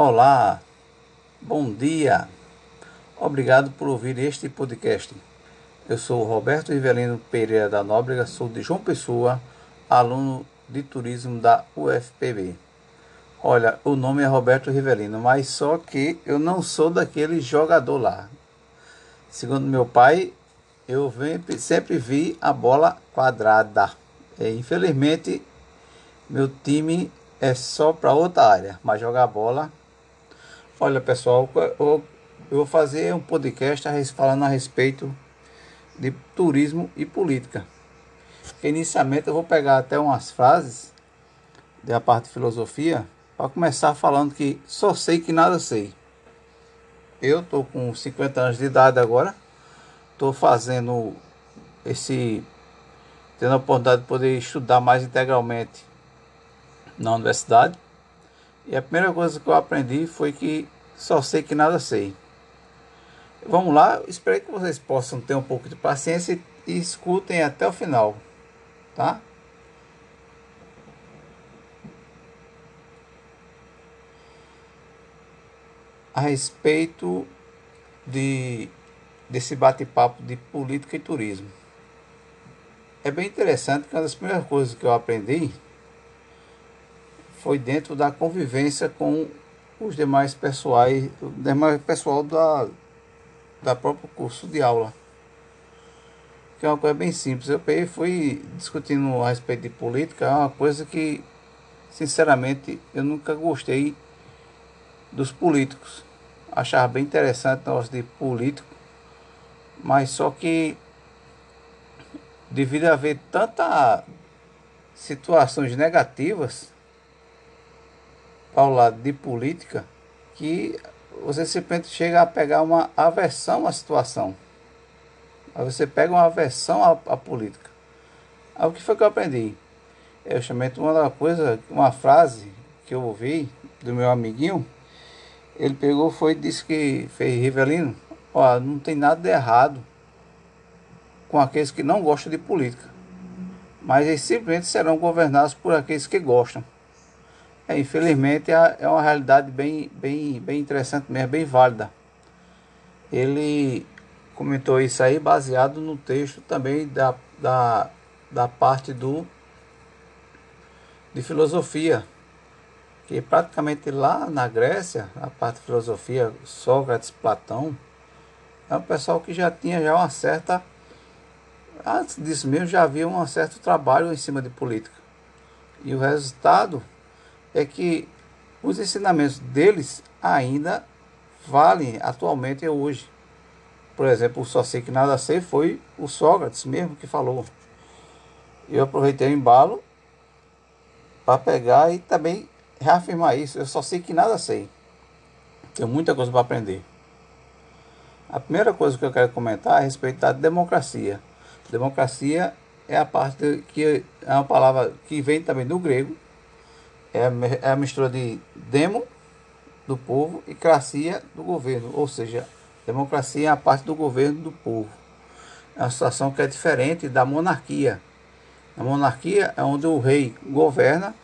Olá, bom dia, obrigado por ouvir este podcast. Eu sou Roberto Rivelino Pereira da Nóbrega, sou de João Pessoa, aluno de turismo da UFPB. Olha, o nome é Roberto Rivelino, mas só que eu não sou daquele jogador lá. Segundo meu pai, eu sempre vi a bola quadrada. E, infelizmente, meu time é só para outra área, mas jogar bola. Olha, pessoal, eu, vou fazer um podcast falando a respeito de turismo e política. Inicialmente eu vou pegar até umas frases da parte de filosofia para começar falando que só sei que nada sei. Eu tô com 50 anos de idade agora estou fazendo esse tendo a oportunidade de poder estudar mais integralmente na universidade. E a primeira coisa que eu aprendi foi que só sei que nada sei. Vamos lá, espero que vocês possam ter um pouco de paciência e escutem até o final, tá? A respeito de desse bate-papo de política e turismo. É bem interessante que uma das primeiras coisas que eu aprendi foi dentro da convivência com os demais pessoais, o demais pessoal da, da próprio curso de aula. Que é uma coisa bem simples. Eu fui discutindo a respeito de política, é uma coisa que, sinceramente, eu nunca gostei dos políticos. Achava bem interessante o negócio de político mas só que devido a haver tantas situações negativas ao lado de política que você simplesmente chega a pegar uma aversão à situação. Aí você pega uma aversão à, à política. Aí o que foi que eu aprendi? Eu chamei uma coisa, uma frase que eu ouvi do meu amiguinho, ele pegou foi disse que fez Rivelino, Ó, não tem nada de errado com aqueles que não gostam de política, mas eles simplesmente serão governados por aqueles que gostam. É, infelizmente é, é uma realidade bem, bem, bem interessante mesmo, bem válida. Ele comentou isso aí baseado no texto também da, da, da parte do de filosofia, que praticamente lá na Grécia, a parte de filosofia, Sócrates, Platão, é um pessoal que já tinha já uma certa antes disso mesmo já havia um certo trabalho em cima de política. E o resultado é que os ensinamentos deles ainda valem atualmente e hoje. Por exemplo, o só sei que nada sei foi o Sócrates mesmo que falou. Eu aproveitei o embalo para pegar e também reafirmar isso. Eu só sei que nada sei. Tenho muita coisa para aprender. A primeira coisa que eu quero comentar é a respeito da democracia. Democracia é a parte que é uma palavra que vem também do grego, é a, é a mistura de demo, do povo, e cracia, do governo. Ou seja, democracia é a parte do governo do povo. É uma situação que é diferente da monarquia. A monarquia é onde o rei governa,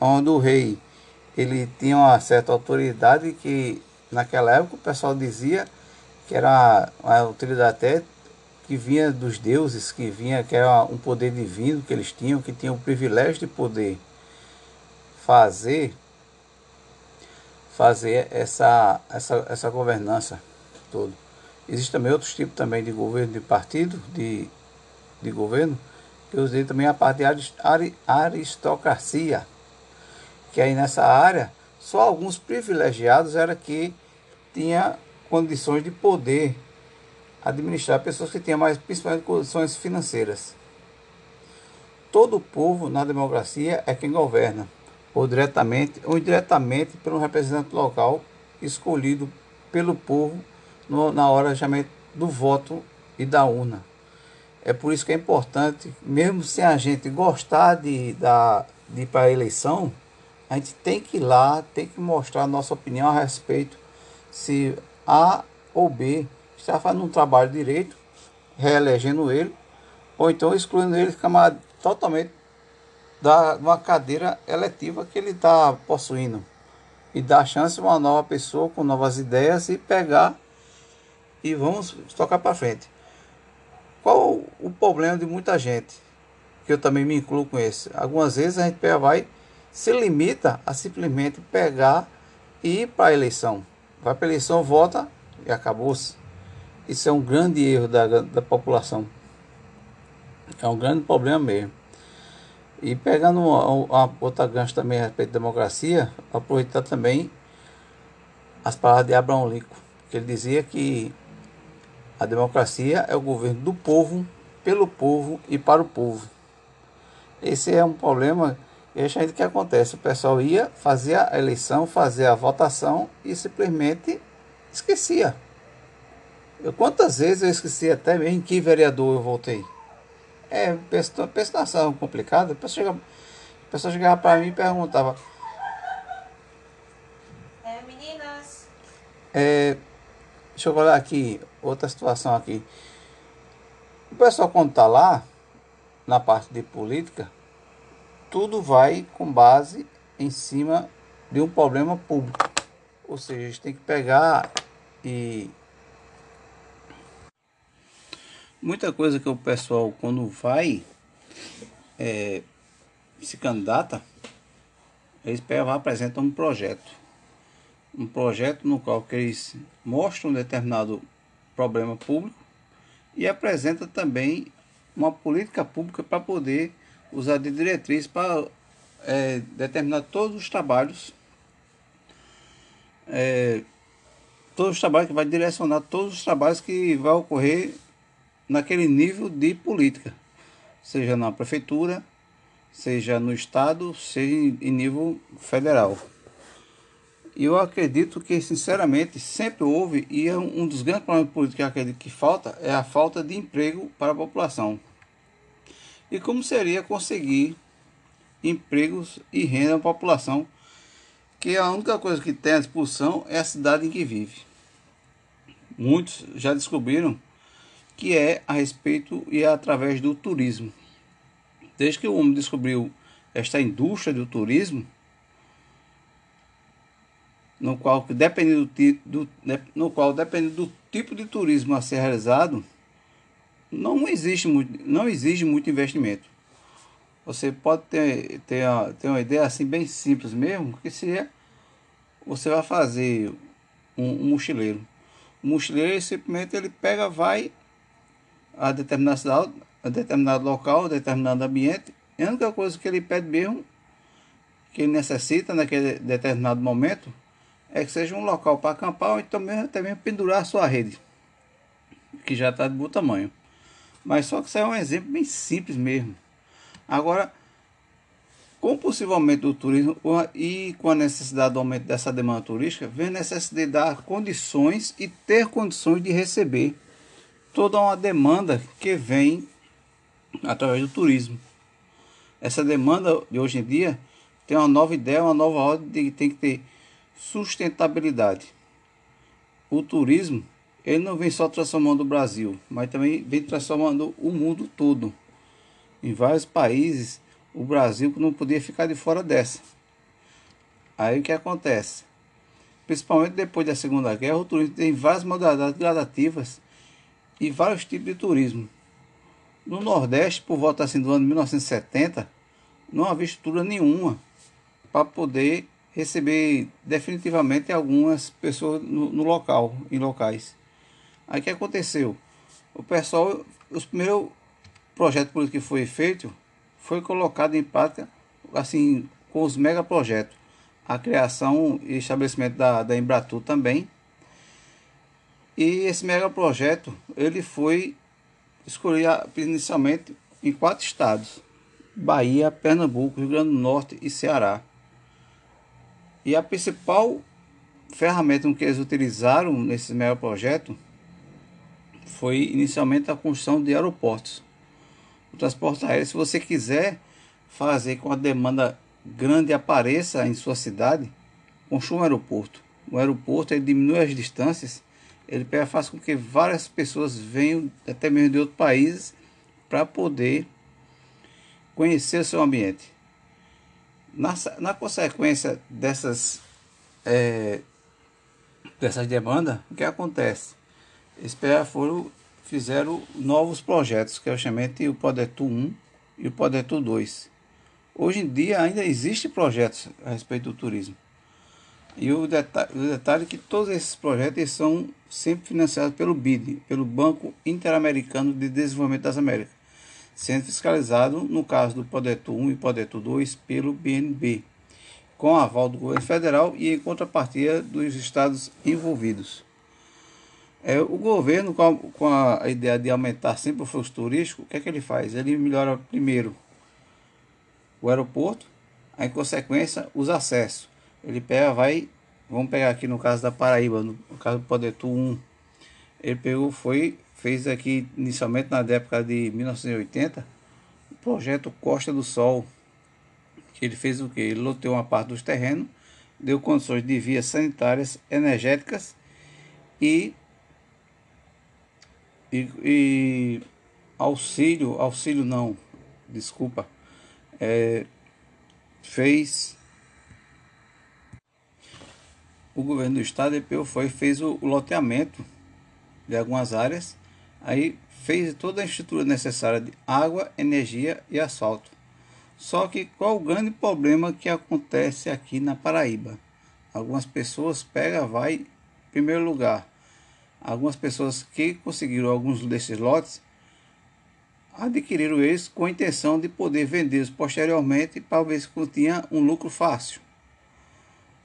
onde o rei ele tinha uma certa autoridade que naquela época o pessoal dizia que era uma autoridade até que vinha dos deuses, que vinha, que era um poder divino que eles tinham, que tinham o privilégio de poder fazer fazer essa, essa, essa governança toda. Existe também outros tipos também de governo, de partido, de, de governo, que eu usei também a parte de aristocracia, que aí nessa área só alguns privilegiados era que tinha condições de poder administrar pessoas que tenham mais, principalmente condições financeiras. Todo povo na democracia é quem governa, ou diretamente ou indiretamente pelo representante local escolhido pelo povo no, na hora do voto e da urna. É por isso que é importante, mesmo sem a gente gostar de, da, de ir para a eleição, a gente tem que ir lá, tem que mostrar a nossa opinião a respeito se a ou B está fazendo um trabalho direito, reelegendo ele, ou então excluindo ele, fica totalmente da uma cadeira eletiva que ele está possuindo. e dar chance a uma nova pessoa com novas ideias e pegar e vamos tocar para frente. Qual o problema de muita gente? Que eu também me incluo com esse. Algumas vezes a gente vai se limita a simplesmente pegar e ir para a eleição. Vai para a eleição, vota e acabou-se. Isso é um grande erro da, da população. É um grande problema mesmo. E pegando uma, uma outra gancho também a respeito da democracia, aproveitar também as palavras de Abraão Lincoln, que ele dizia que a democracia é o governo do povo, pelo povo e para o povo. Esse é um problema e a gente que acontece, o pessoal ia, fazia a eleição, fazia a votação e simplesmente esquecia. Eu, quantas vezes eu esqueci até mesmo em que vereador eu votei? É, prestação complicada. A pessoa chegava, a pessoa chegava para mim e perguntava. É, meninas. É, deixa eu olhar aqui, outra situação aqui. O pessoal quando está lá, na parte de política, tudo vai com base em cima de um problema público. Ou seja, a gente tem que pegar e muita coisa que o pessoal quando vai é, se candidata, eles pegam, apresentam um projeto. Um projeto no qual eles mostram um determinado problema público e apresenta também uma política pública para poder usar de diretriz para é, determinar todos os trabalhos é, todos os trabalhos que vai direcionar todos os trabalhos que vai ocorrer naquele nível de política, seja na prefeitura, seja no estado, seja em nível federal. E eu acredito que, sinceramente, sempre houve, e é um dos grandes problemas políticos que eu acredito que falta, é a falta de emprego para a população. E como seria conseguir empregos e renda à população, que a única coisa que tem à disposição é a cidade em que vive. Muitos já descobriram que é a respeito e é através do turismo. Desde que o homem descobriu esta indústria do turismo, no qual dependendo do, do, no qual dependendo do tipo de turismo a ser realizado, não existe muito, não exige muito investimento. Você pode ter, ter, ter uma ideia assim bem simples mesmo, que se é, você vai fazer um, um mochileiro. O mochileiro simplesmente ele pega, vai a determinada a determinado local, a determinado ambiente. E a única coisa que ele pede mesmo, que ele necessita naquele determinado momento, é que seja um local para acampar ou então mesmo, até mesmo pendurar a sua rede, que já está de bom tamanho. Mas só que isso é um exemplo bem simples mesmo. Agora, com possivelmente do turismo e com a necessidade do aumento dessa demanda turística, vem a necessidade de dar condições e ter condições de receber toda uma demanda que vem através do turismo. Essa demanda de hoje em dia tem uma nova ideia, uma nova ordem de que tem que ter sustentabilidade. O turismo, ele não vem só transformando o Brasil, mas também vem transformando o mundo todo. Em vários países, o Brasil não podia ficar de fora dessa. Aí o que acontece? Principalmente depois da Segunda Guerra, o turismo tem várias modalidades gradativas e vários tipos de turismo. No Nordeste, por volta assim do ano 1970, não havia estrutura nenhuma para poder receber definitivamente algumas pessoas no, no, local, em locais. Aí o que aconteceu? O pessoal, os primeiros projetos políticos que foi feito, foi colocado em prática assim com os megaprojetos. A criação e estabelecimento da, da Embratur também, e esse megaprojeto ele foi escolhido inicialmente em quatro estados: Bahia, Pernambuco, Rio Grande do Norte e Ceará. E a principal ferramenta que eles utilizaram nesse megaprojeto foi inicialmente a construção de aeroportos. O transporte aéreo, se você quiser fazer com a demanda grande apareça em sua cidade, construa um aeroporto. O aeroporto ele diminui as distâncias ele faz com que várias pessoas venham até mesmo de outros países para poder conhecer o seu ambiente. Na, na consequência dessas é, dessas demandas, o que acontece? Eles foram, fizeram novos projetos, que eu chamei de o Podetu 1 e o Podetu 2. Hoje em dia ainda existem projetos a respeito do turismo. E o detalhe, o detalhe é que todos esses projetos são sempre financiados pelo BID, pelo Banco Interamericano de Desenvolvimento das Américas, sendo fiscalizado, no caso do Podetu 1 e Podetu 2, pelo BNB, com aval do governo federal e em contrapartida dos estados envolvidos. É, o governo, com a, com a, ideia de aumentar sempre o fluxo turístico, o que é que ele faz? Ele melhora primeiro o aeroporto, aí, em consequência, os acessos. Ele pega, vai, vamos pegar aqui no caso da Paraíba, no, caso do Podetu 1, ele pegou, foi, fez aqui inicialmente na época de 1980, o projeto Costa do Sol, ele fez o que? Ele loteou uma parte dos terrenos, deu condições de vias sanitárias, energéticas e e, e auxílio, auxílio não, desculpa, é, fez o governo do estado EPU foi fez o, o loteamento de algumas áreas, aí fez toda a estrutura necessária de água, energia e asfalto. Só que qual o grande problema que acontece aqui na Paraíba? Algumas pessoas pegam, vai, em primeiro lugar, algumas pessoas que conseguiram alguns desses lotes adquiriram eles com a intenção de poder vendê-los posteriormente para ver se continha um lucro fácil.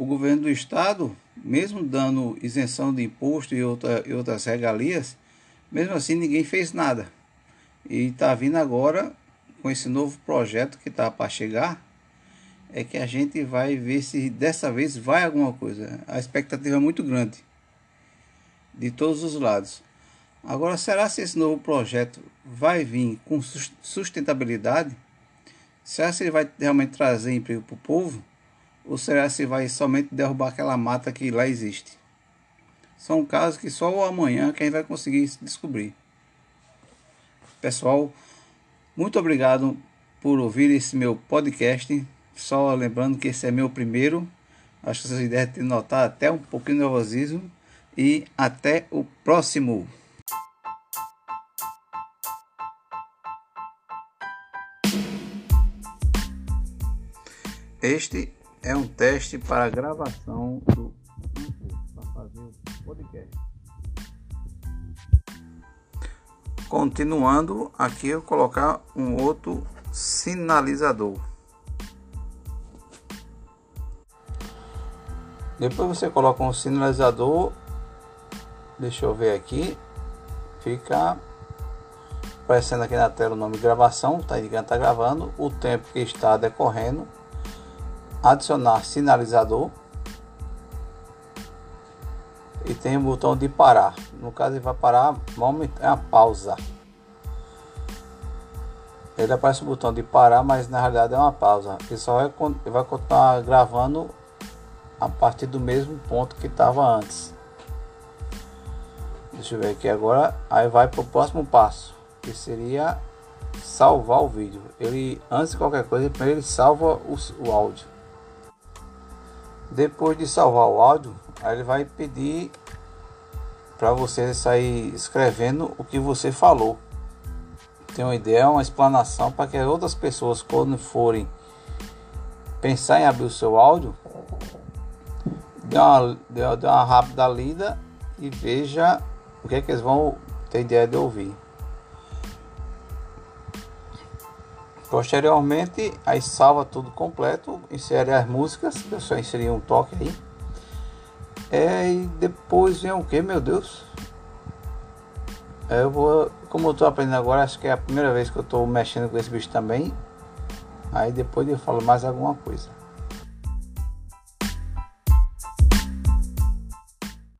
O governo do estado, mesmo dando isenção de imposto e, outra, e outras regalias, mesmo assim ninguém fez nada. E está vindo agora com esse novo projeto que está para chegar, é que a gente vai ver se dessa vez vai alguma coisa. A expectativa é muito grande de todos os lados. Agora, será se esse novo projeto vai vir com sustentabilidade? Será se ele vai realmente trazer emprego para o povo? Ou será se vai somente derrubar aquela mata que lá existe? São casos que só amanhã que a gente vai conseguir descobrir. Pessoal, muito obrigado por ouvir esse meu podcast. Só lembrando que esse é meu primeiro. Acho que vocês devem ter notado até um pouquinho de nervosismo e até o próximo. Este é um teste para a gravação do para fazer o podcast. Continuando, aqui eu colocar um outro sinalizador. Depois você coloca um sinalizador Deixa eu ver aqui. Fica aparecendo aqui na tela o nome de gravação, tá indicando que está gravando, o tempo que está decorrendo, adicionar sinalizador e tem o botão de parar. No caso ele vai parar, é a pausa. Ele aparece o botão de parar, mas na realidade é uma pausa. Ele só vai, vai continuar gravando a partir do mesmo ponto que estava antes. Deixa eu ver aqui agora. Aí vai para o próximo passo, que seria salvar o vídeo. Ele, antes de qualquer coisa, primeiro ele salva o, o áudio. Depois de salvar o áudio, aí ele vai pedir para você sair escrevendo o que você falou. Tem uma ideia, uma explanação para que outras pessoas, quando forem pensar em abrir o seu áudio, dê uma, dê uma rápida lida e veja o que é que eles vão ter ideia de ouvir. Posteriormente, aí salva tudo completo, insere as músicas, eu só inseri um toque aí. É, e depois vem o que, meu Deus? É, eu vou, como eu estou aprendendo agora, acho que é a primeira vez que eu estou mexendo com esse bicho também. Aí depois eu falo mais alguma coisa.